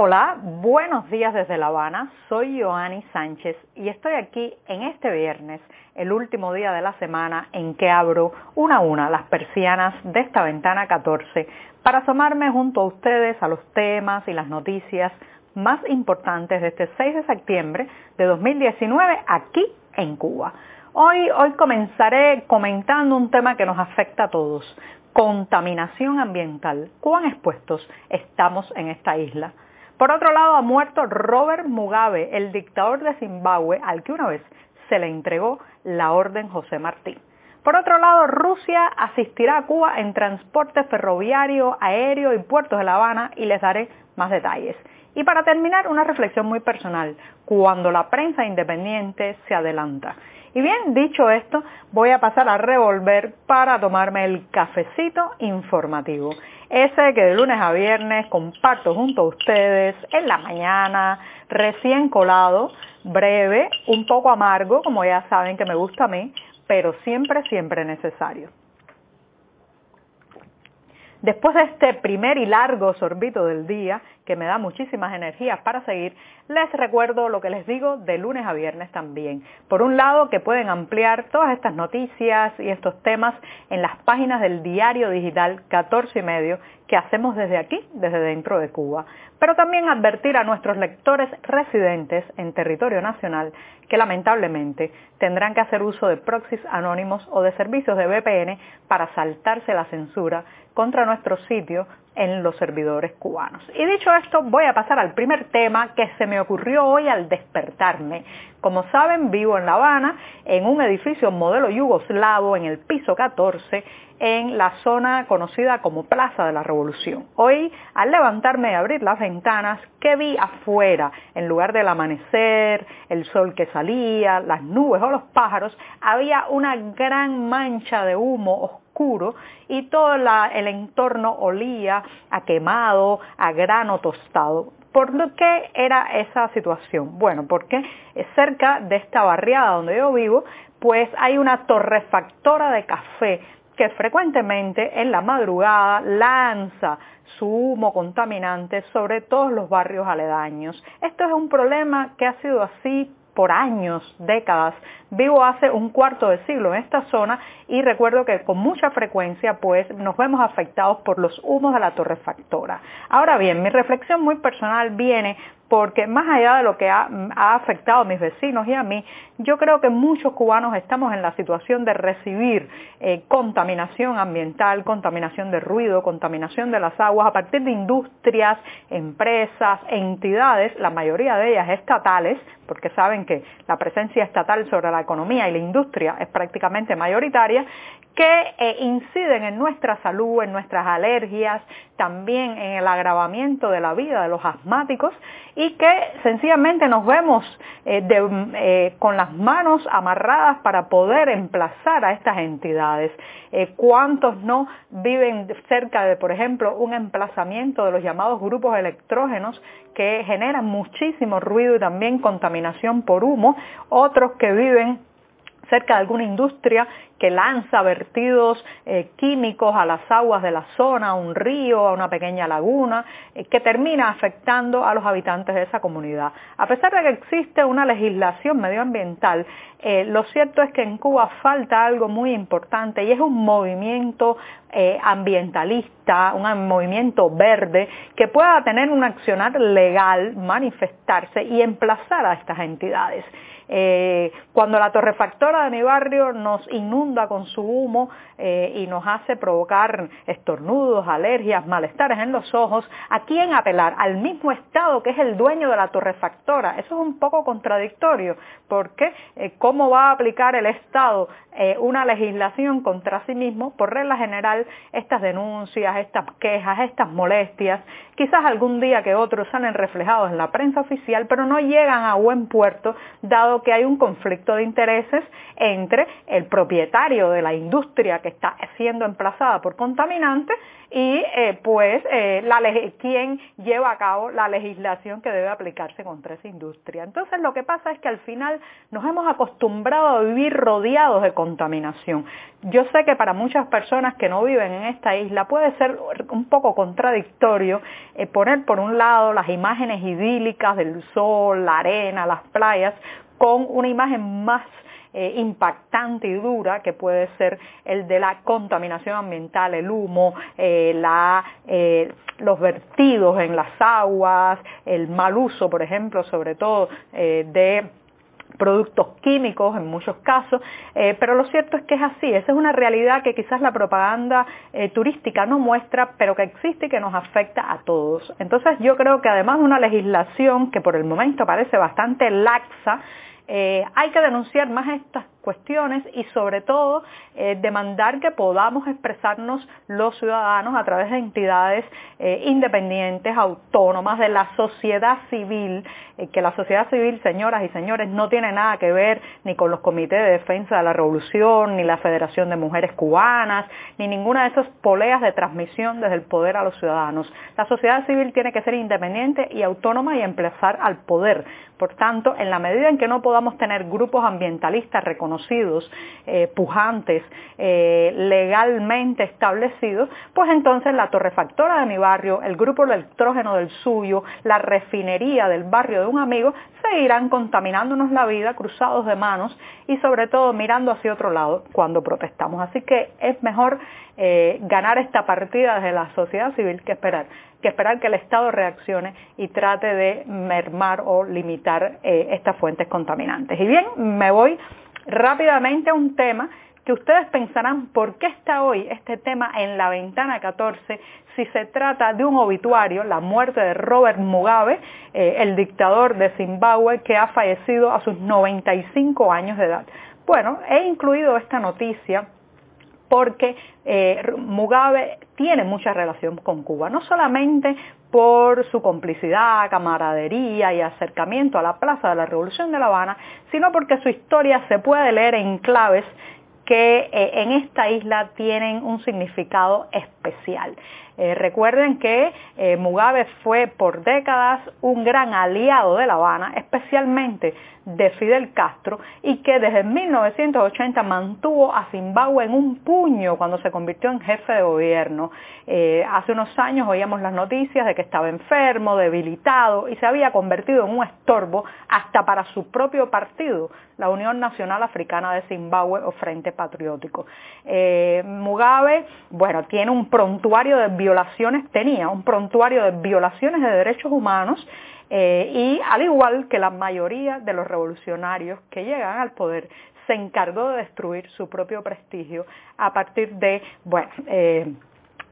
Hola, buenos días desde La Habana. Soy Joanny Sánchez y estoy aquí en este viernes, el último día de la semana en que abro una a una las persianas de esta ventana 14 para asomarme junto a ustedes a los temas y las noticias más importantes de este 6 de septiembre de 2019 aquí en Cuba. Hoy, hoy comenzaré comentando un tema que nos afecta a todos, contaminación ambiental. ¿Cuán expuestos estamos en esta isla? Por otro lado, ha muerto Robert Mugabe, el dictador de Zimbabue, al que una vez se le entregó la Orden José Martí. Por otro lado, Rusia asistirá a Cuba en transporte ferroviario, aéreo y puertos de La Habana y les daré más detalles. Y para terminar, una reflexión muy personal, cuando la prensa independiente se adelanta. Y bien, dicho esto, voy a pasar a revolver para tomarme el cafecito informativo ese que de lunes a viernes comparto junto a ustedes en la mañana, recién colado, breve, un poco amargo, como ya saben que me gusta a mí, pero siempre, siempre necesario. Después de este primer y largo sorbito del día, que me da muchísimas energías para seguir, les recuerdo lo que les digo de lunes a viernes también. Por un lado, que pueden ampliar todas estas noticias y estos temas en las páginas del diario digital 14 y medio que hacemos desde aquí, desde dentro de Cuba. Pero también advertir a nuestros lectores residentes en territorio nacional que lamentablemente tendrán que hacer uso de proxies anónimos o de servicios de VPN para saltarse la censura contra nuestro sitio en los servidores cubanos. Y dicho esto, voy a pasar al primer tema que se me ocurrió hoy al despertarme. Como saben, vivo en La Habana, en un edificio modelo yugoslavo, en el piso 14, en la zona conocida como Plaza de la Revolución. Hoy, al levantarme y abrir las ventanas, ¿qué vi afuera? En lugar del amanecer, el sol que salía, las nubes o los pájaros, había una gran mancha de humo y todo el entorno olía a quemado, a grano tostado. ¿Por qué era esa situación? Bueno, porque cerca de esta barriada donde yo vivo, pues hay una torrefactora de café que frecuentemente en la madrugada lanza su humo contaminante sobre todos los barrios aledaños. Esto es un problema que ha sido así por años, décadas. Vivo hace un cuarto de siglo en esta zona y recuerdo que con mucha frecuencia pues nos vemos afectados por los humos de la torrefactora. Ahora bien, mi reflexión muy personal viene porque más allá de lo que ha, afectado a mis vecinos y a mí, yo creo que muchos cubanos estamos en la situación de recibir eh, contaminación ambiental, contaminación de ruido, contaminación de las aguas a partir de industrias, empresas, entidades, la mayoría de ellas estatales, porque saben que la presencia estatal sobre la economía y la industria es prácticamente mayoritaria, que eh, inciden en nuestra salud, en nuestras alergias, también en el agravamiento de la vida de los asmáticos y que sencillamente nos vemos eh, eh, con las manos amarradas para poder emplazar a estas entidades. ¿Cuántos no viven cerca de, por ejemplo, un emplazamiento de los llamados grupos electrógenos que generan muchísimo ruido y también contaminación por humo? Otros que viven cerca de alguna industria que lanza vertidos eh, químicos a las aguas de la zona, a un río, a una pequeña laguna, eh, que termina afectando a los habitantes de esa comunidad. A pesar de que existe una legislación medioambiental, eh, lo cierto es que en Cuba falta algo muy importante y es un movimiento ambientalista, un movimiento verde que pueda tener un accionar legal, manifestarse y emplazar a estas entidades. Cuando la torrefactora de mi barrio nos inunda con su humo eh, y nos hace provocar estornudos, alergias, malestares en los ojos, ¿a quién apelar? Al mismo Estado que es el dueño de la torrefactora. Eso es un poco contradictorio, porque eh, ¿cómo va a aplicar el Estado eh, una legislación contra sí mismo? Por regla general, estas denuncias, estas quejas, estas molestias, quizás algún día que otros salen reflejados en la prensa oficial, pero no llegan a buen puerto, dado que hay un conflicto de intereses entre el propietario de la industria que está siendo emplazada por contaminantes y eh, pues eh, la quien lleva a cabo la legislación que debe aplicarse contra esa industria. Entonces lo que pasa es que al final nos hemos acostumbrado a vivir rodeados de contaminación. Yo sé que para muchas personas que no viven en esta isla puede ser un poco contradictorio eh, poner por un lado las imágenes idílicas del sol, la arena, las playas, con una imagen más eh, impactante y dura que puede ser el de la contaminación ambiental, el humo, eh, eh, los vertidos en las aguas, el mal uso, por ejemplo, sobre todo de productos químicos en muchos casos, pero lo cierto es que es así, esa es una realidad que quizás la propaganda turística no muestra, pero que existe y que nos afecta a todos. Entonces yo creo que además de una legislación que por el momento parece bastante laxa, eh, hay que denunciar más estas y sobre todo eh, demandar que podamos expresarnos los ciudadanos a través de entidades eh, independientes, autónomas, de la sociedad civil, que la sociedad civil, señoras y señores, no tiene nada que ver ni con los comités de defensa de la revolución, ni la Federación de Mujeres Cubanas, ni ninguna de esas poleas de transmisión desde el poder a los ciudadanos. La sociedad civil tiene que ser independiente y autónoma y emplazar al poder. Por tanto, en la medida en que no podamos tener grupos ambientalistas reconocidos, eh, pujantes, eh, legalmente establecidos, pues entonces la torrefactora de mi barrio, el grupo electrógeno del suyo, la refinería del barrio de un amigo, seguirán contaminándonos la vida, cruzados de manos y sobre todo mirando hacia otro lado cuando protestamos. Así que es mejor eh, ganar esta partida desde la sociedad civil que esperar que esperar que el Estado reaccione y trate de mermar o limitar estas fuentes contaminantes. Y bien, me voy rápidamente a un tema que ustedes pensarán por qué está hoy este tema en la ventana 14 si se trata de un obituario, la muerte de Robert Mugabe, eh, el dictador de Zimbabue que ha fallecido a sus 95 años de edad. Bueno, he incluido esta noticia porque eh, Mugabe tiene mucha relación con Cuba, no solamente por su complicidad, camaradería y acercamiento a la Plaza de la Revolución de La Habana, sino porque su historia se puede leer en claves que eh, en esta isla tienen un significado especial. Eh, recuerden que eh, Mugabe fue por décadas un gran aliado de La Habana, especialmente de Fidel Castro, y que desde 1980 mantuvo a Zimbabue en un puño cuando se convirtió en jefe de gobierno. Hace unos años oíamos las noticias de que estaba enfermo, debilitado y se había convertido en un estorbo hasta para su propio partido, la Unión Nacional Africana de Zimbabue o Frente Patriótico. Mugabe, bueno, tiene un prontuario de violaciones, tenía un prontuario de violaciones de derechos humanos eh, y al igual que la mayoría de los revolucionarios que llegan al poder, se encargó de destruir su propio prestigio a partir de, bueno, eh,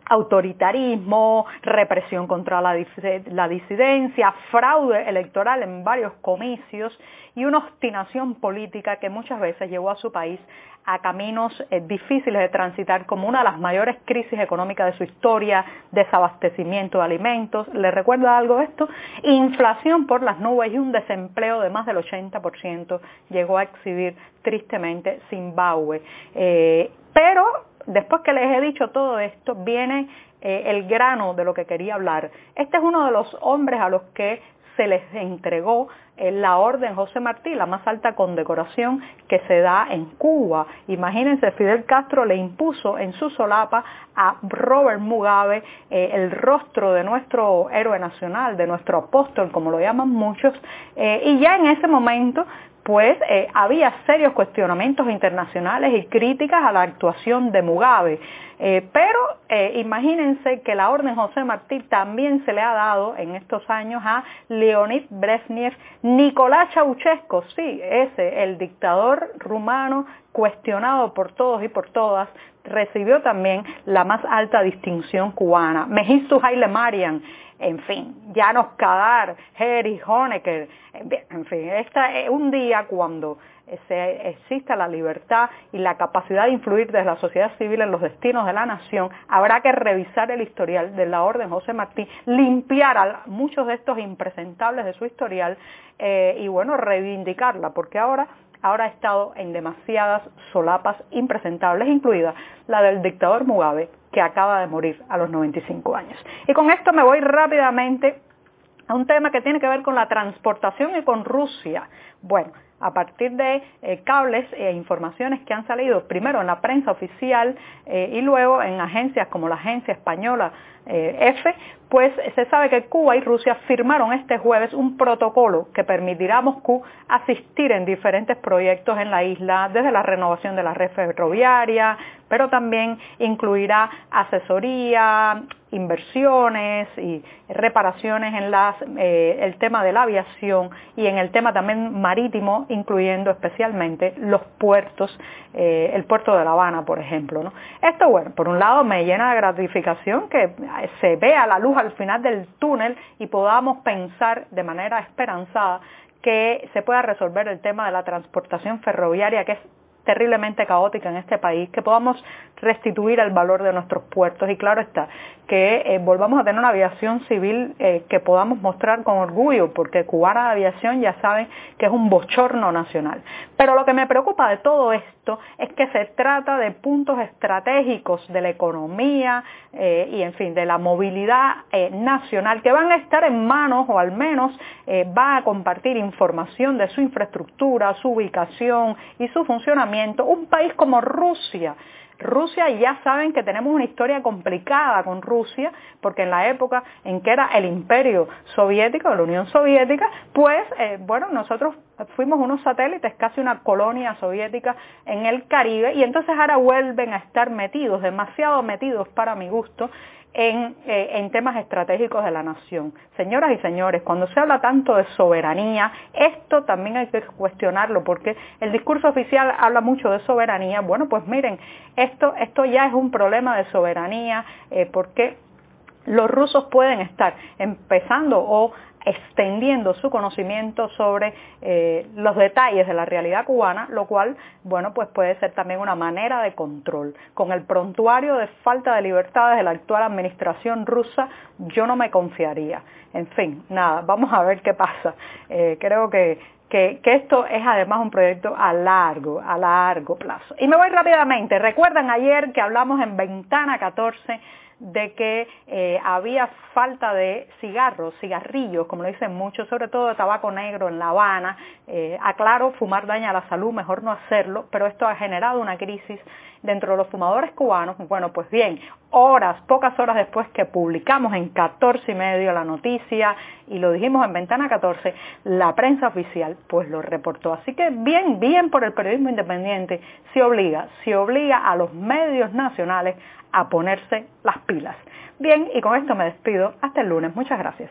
autoritarismo, represión contra la, disidencia, fraude electoral en varios comicios y una obstinación política que muchas veces llevó a su país a caminos eh, difíciles de transitar como una de las mayores crisis económicas de su historia, desabastecimiento de alimentos. ¿Le recuerda algo esto? Inflación por las nubes y un desempleo de más del 80% llegó a exhibir tristemente Zimbabue. Eh, pero después que les he dicho todo esto, viene eh, el grano de lo que quería hablar. Este es uno de los hombres a los que se les entregó eh, la orden José Martí, la más alta condecoración que se da en Cuba. Imagínense, Fidel Castro le impuso en su solapa a Robert Mugabe eh, el rostro de nuestro héroe nacional, de nuestro apóstol, como lo llaman muchos, y ya en ese momento pues había serios cuestionamientos internacionales y críticas a la actuación de Mugabe. Eh, pero eh, imagínense que la Orden José Martí también se le ha dado en estos años a Leonid Brezhnev, Nicolás Ceausescu, sí, ese, el dictador rumano cuestionado por todos y por todas, recibió también la más alta distinción cubana. Mengistu Haile Mariam, en fin, Janos Kadar, Harry Honecker, en fin, esta es un día cuando se, exista la libertad y la capacidad de influir desde la sociedad civil en los destinos de la nación, habrá que revisar el historial de la Orden José Martí, limpiar a muchos de estos impresentables de su historial eh, y bueno, reivindicarla, porque ahora ahora ha estado en demasiadas solapas impresentables, incluida la del dictador Mugabe, que acaba de morir a los 95 años. Y con esto me voy rápidamente a un tema que tiene que ver con la transportación y con Rusia. Bueno, a partir de eh, cables e informaciones que han salido primero en la prensa oficial eh, y luego en agencias como la agencia española eh, F, pues se sabe que Cuba y Rusia firmaron este jueves un protocolo que permitirá a Moscú asistir en diferentes proyectos en la isla, desde la renovación de la red ferroviaria, pero también incluirá asesoría, inversiones y reparaciones en eh, el tema de la aviación y en el tema también marítimo, incluyendo especialmente los puertos, eh, el puerto de La Habana, por ejemplo. Esto, bueno, por un lado me llena de gratificación que se vea la luz al final del túnel y podamos pensar de manera esperanzada que se pueda resolver el tema de la transportación ferroviaria, que es terriblemente caótica en este país, que podamos restituir el valor de nuestros puertos y claro está, que eh, volvamos a tener una aviación civil eh, que podamos mostrar con orgullo, porque cubana de aviación ya saben que es un bochorno nacional. Pero lo que me preocupa de todo esto es que se trata de puntos estratégicos de la economía eh, y en fin, de la movilidad nacional que van a estar en manos o al menos va a compartir información de su infraestructura, su ubicación y su funcionamiento un país como Rusia. Rusia ya saben que tenemos una historia complicada con Rusia, porque en la época en que era el imperio soviético, la Unión Soviética, pues eh, bueno, nosotros fuimos unos satélites, casi una colonia soviética en el Caribe, y entonces ahora vuelven a estar metidos, demasiado metidos para mi gusto, eh, en, temas estratégicos de la nación. Señoras y señores, cuando se habla tanto de soberanía, esto también hay que cuestionarlo porque el discurso oficial habla mucho de soberanía. Bueno, pues miren, esto, esto ya es un problema de soberanía eh, porque los rusos pueden estar empezando o extendiendo su conocimiento sobre eh, los detalles de la realidad cubana, lo cual, bueno, pues puede ser también una manera de control. Con el prontuario de falta de libertades de la actual administración rusa, yo no me confiaría. En fin, nada, vamos a ver qué pasa. Eh, creo que, que, que, esto es además un proyecto a largo, a largo plazo. Y me voy rápidamente. Recuerdan ayer que hablamos en Ventana 14 de que eh, había falta de cigarros, cigarrillos, como lo dicen muchos, sobre todo de tabaco negro en La Habana. Eh, aclaro, fumar daña a la salud, mejor no hacerlo, pero esto ha generado una crisis dentro de los fumadores cubanos. Bueno, pues bien, horas, pocas horas después que publicamos en 14 y medio la noticia y lo dijimos en Ventana 14, la prensa oficial pues lo reportó. Así que bien, bien por el periodismo independiente, se obliga, se obliga a los medios nacionales a ponerse las pilas. Bien, y con esto me despido. Hasta el lunes. Muchas gracias.